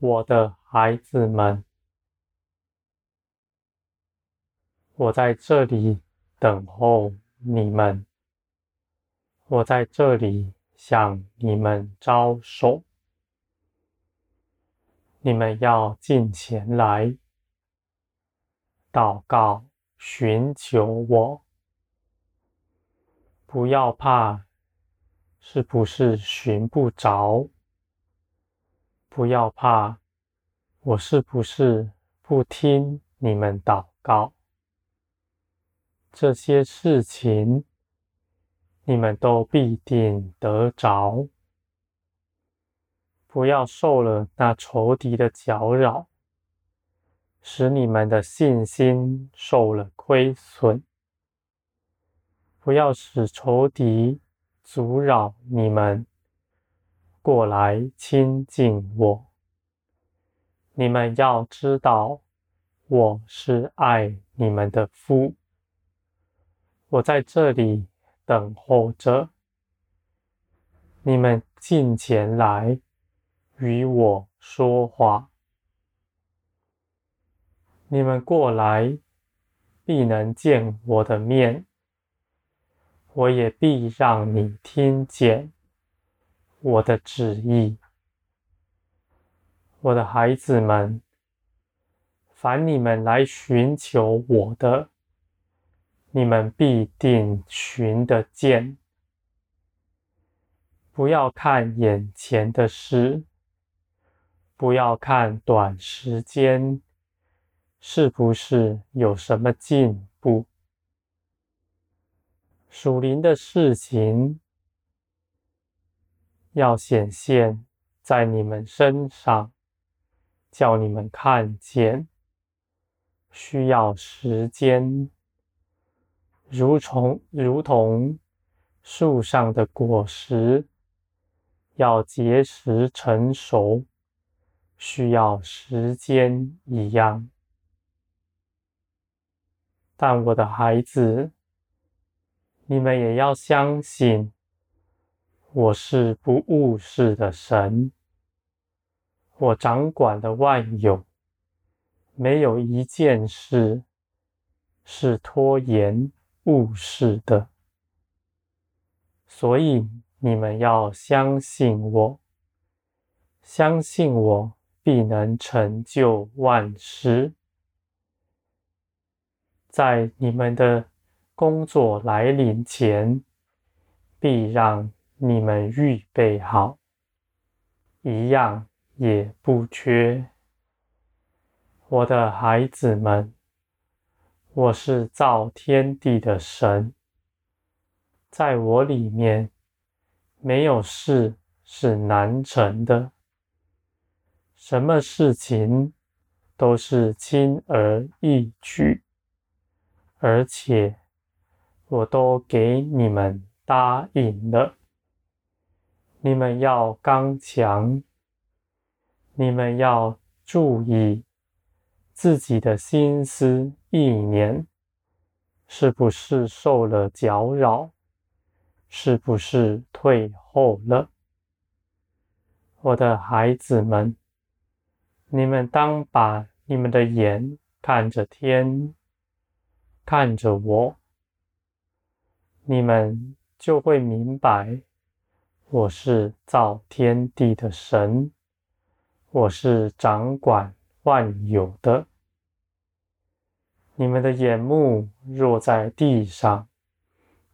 我的孩子们，我在这里等候你们，我在这里向你们招手，你们要进前来祷告，寻求我，不要怕，是不是寻不着？不要怕，我是不是不听你们祷告？这些事情，你们都必定得着。不要受了那仇敌的搅扰，使你们的信心受了亏损。不要使仇敌阻扰你们。过来亲近我，你们要知道，我是爱你们的父。我在这里等候着，你们进前来与我说话。你们过来，必能见我的面，我也必让你听见。我的旨意，我的孩子们，凡你们来寻求我的，你们必定寻得见。不要看眼前的事，不要看短时间是不是有什么进步，属灵的事情。要显现在你们身上，叫你们看见，需要时间，如从如同树上的果实，要结实成熟，需要时间一样。但我的孩子，你们也要相信。我是不误事的神，我掌管的万有，没有一件事是拖延误事的，所以你们要相信我，相信我必能成就万事，在你们的工作来临前，必让。你们预备好，一样也不缺。我的孩子们，我是造天地的神，在我里面没有事是难成的，什么事情都是轻而易举，而且我都给你们答应了。你们要刚强，你们要注意自己的心思意念，是不是受了搅扰？是不是退后了？我的孩子们，你们当把你们的眼看着天，看着我，你们就会明白。我是造天地的神，我是掌管万有的。你们的眼目若在地上，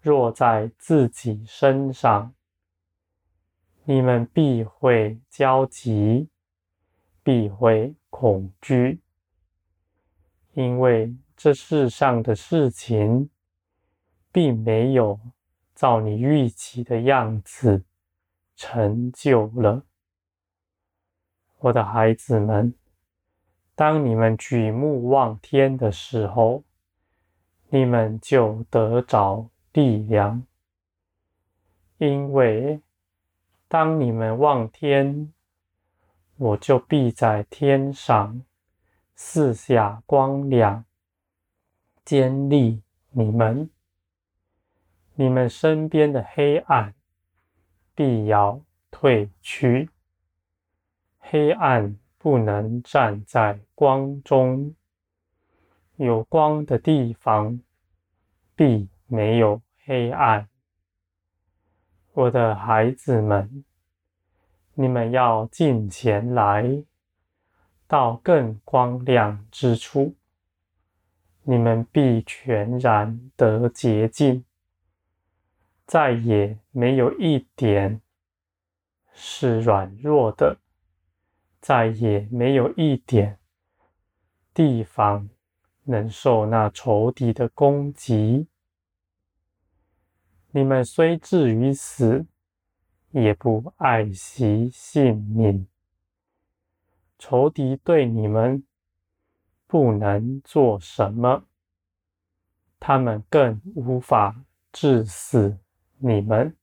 若在自己身上，你们必会焦急，必会恐惧，因为这世上的事情，并没有照你预期的样子。成就了，我的孩子们。当你们举目望天的时候，你们就得着力量，因为当你们望天，我就必在天上四下光亮，坚立你们，你们身边的黑暗。必要退去，黑暗不能站在光中。有光的地方，必没有黑暗。我的孩子们，你们要进前来，到更光亮之处，你们必全然得洁净，再也没有一点是软弱的，再也没有一点地方能受那仇敌的攻击。你们虽至于死，也不爱惜性命。仇敌对你们不能做什么，他们更无法致死你们。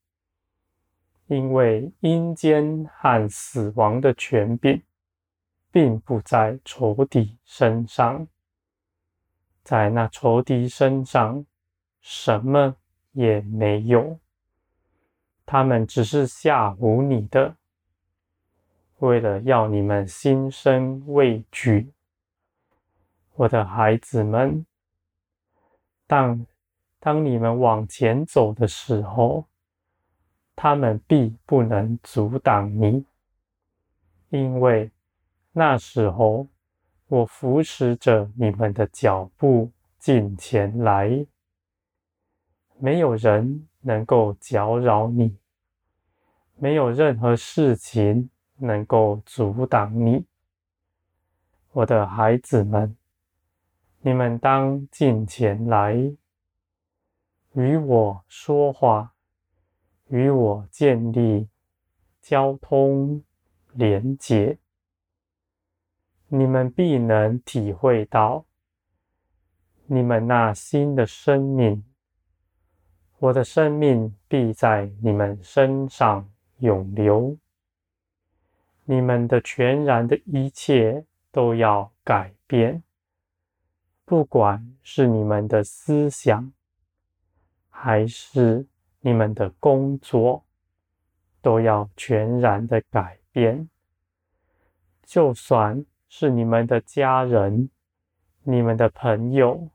因为阴间和死亡的权柄，并不在仇敌身上，在那仇敌身上，什么也没有。他们只是吓唬你的，为了要你们心生畏惧。我的孩子们，当当你们往前走的时候，他们必不能阻挡你，因为那时候我扶持着你们的脚步进前来，没有人能够搅扰你，没有任何事情能够阻挡你，我的孩子们，你们当进前来，与我说话。与我建立交通连结，你们必能体会到你们那新的生命。我的生命必在你们身上涌流，你们的全然的一切都要改变，不管是你们的思想，还是。你们的工作都要全然的改变，就算是你们的家人、你们的朋友，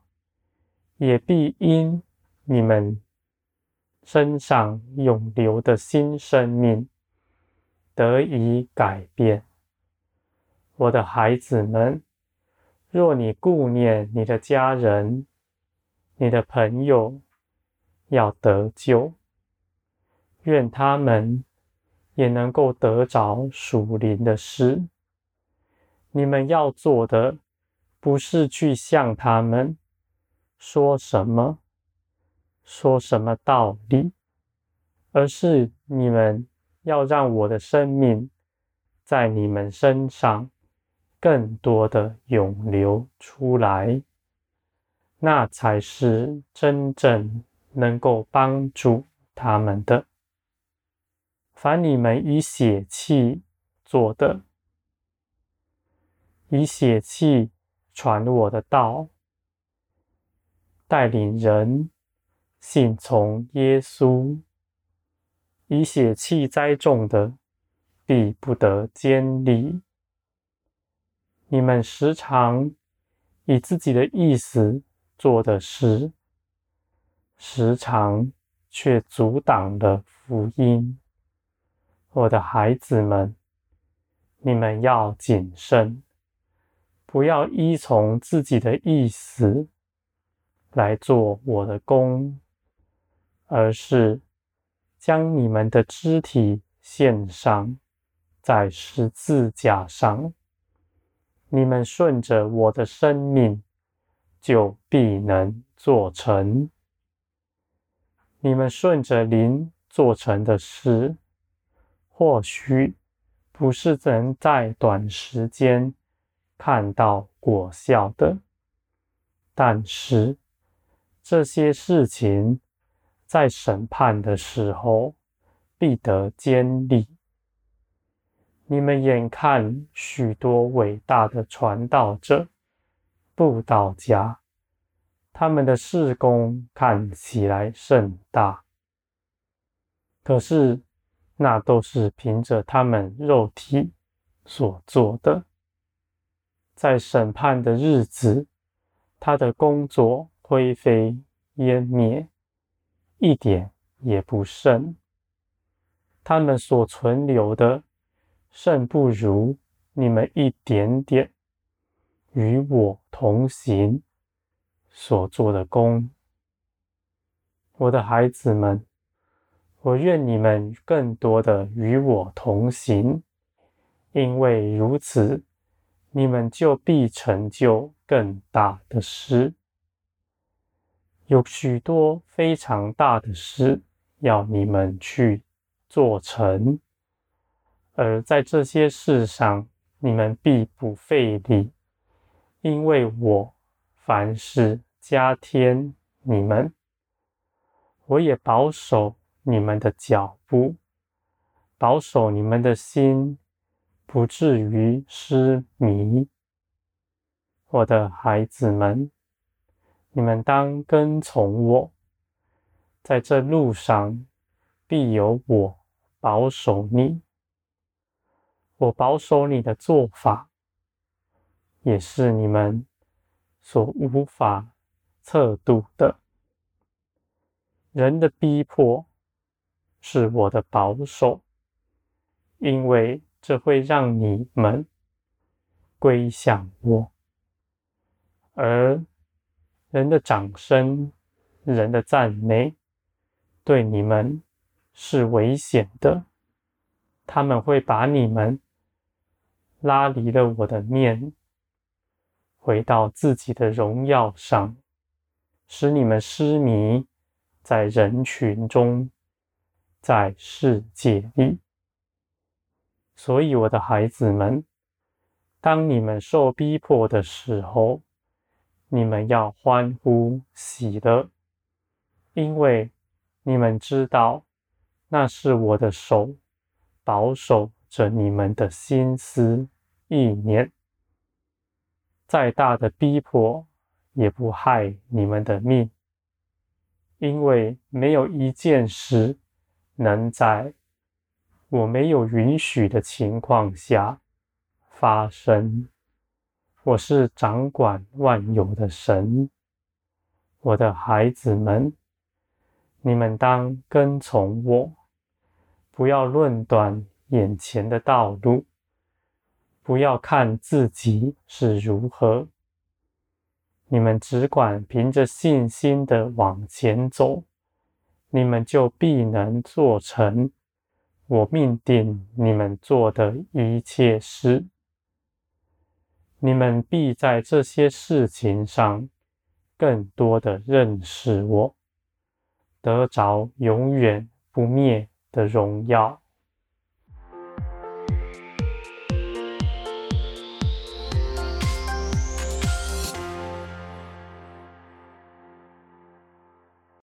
也必因你们身上涌流的新生命得以改变。我的孩子们，若你顾念你的家人、你的朋友，要得救，愿他们也能够得着属灵的诗。你们要做的，不是去向他们说什么、说什么道理，而是你们要让我的生命在你们身上更多的涌流出来，那才是真正。能够帮助他们的，凡你们以血气做的，以血气传我的道，带领人信从耶稣，以血气栽种的，必不得坚立。你们时常以自己的意思做的事。时常却阻挡了福音，我的孩子们，你们要谨慎，不要依从自己的意思来做我的工，而是将你们的肢体献上在十字架上。你们顺着我的生命，就必能做成。你们顺着灵做成的事，或许不是能在短时间看到果效的，但是这些事情在审判的时候必得坚立。你们眼看许多伟大的传道者、布道家。他们的事工看起来甚大，可是那都是凭着他们肉体所做的，在审判的日子，他的工作灰飞烟灭，一点也不剩。他们所存留的，甚不如你们一点点与我同行。所做的工。我的孩子们，我愿你们更多的与我同行，因为如此，你们就必成就更大的事。有许多非常大的事要你们去做成，而在这些事上，你们必不费力，因为我凡事加添你们。我也保守你们的脚步，保守你们的心，不至于失迷。我的孩子们，你们当跟从我，在这路上必有我保守你。我保守你的做法，也是你们所无法测度的。人的逼迫是我的保守，因为这会让你们归向我；而人的掌声、人的赞美，对你们是危险的。他们会把你们拉离了我的面，回到自己的荣耀上，使你们失迷。在人群中，在世界里，所以我的孩子们，当你们受逼迫的时候，你们要欢呼喜乐，因为你们知道，那是我的手保守着你们的心思意念，再大的逼迫也不害你们的命。因为没有一件事能在我没有允许的情况下发生。我是掌管万有的神，我的孩子们，你们当跟从我，不要论断眼前的道路，不要看自己是如何。你们只管凭着信心的往前走，你们就必能做成我命定你们做的一切事。你们必在这些事情上更多的认识我，得着永远不灭的荣耀。